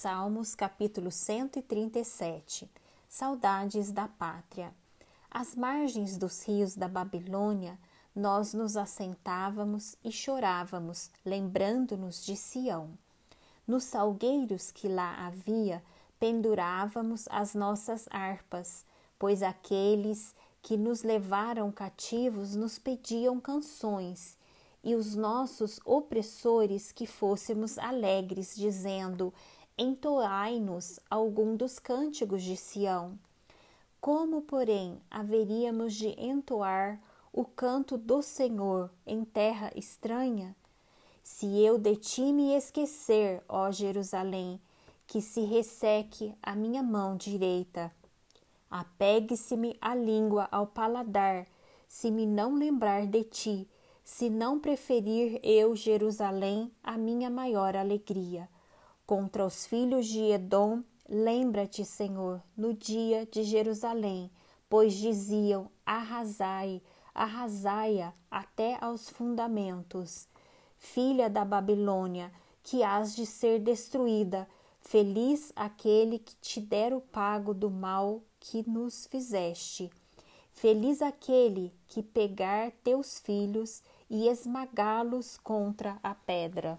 Salmos capítulo 137 Saudades da pátria. Às margens dos rios da Babilônia, nós nos assentávamos e chorávamos, lembrando-nos de Sião. Nos salgueiros que lá havia, pendurávamos as nossas harpas, pois aqueles que nos levaram cativos nos pediam canções, e os nossos opressores que fôssemos alegres, dizendo: entoai-nos algum dos cânticos de Sião. Como, porém, haveríamos de entoar o canto do Senhor em terra estranha? Se eu de ti me esquecer, ó Jerusalém, que se resseque a minha mão direita. Apegue-se-me a língua ao paladar, se me não lembrar de ti, se não preferir eu Jerusalém a minha maior alegria contra os filhos de Edom, lembra-te, Senhor, no dia de Jerusalém, pois diziam: arrasai, arrasai-a até aos fundamentos. Filha da Babilônia, que hás de ser destruída, feliz aquele que te der o pago do mal que nos fizeste. Feliz aquele que pegar teus filhos e esmagá-los contra a pedra.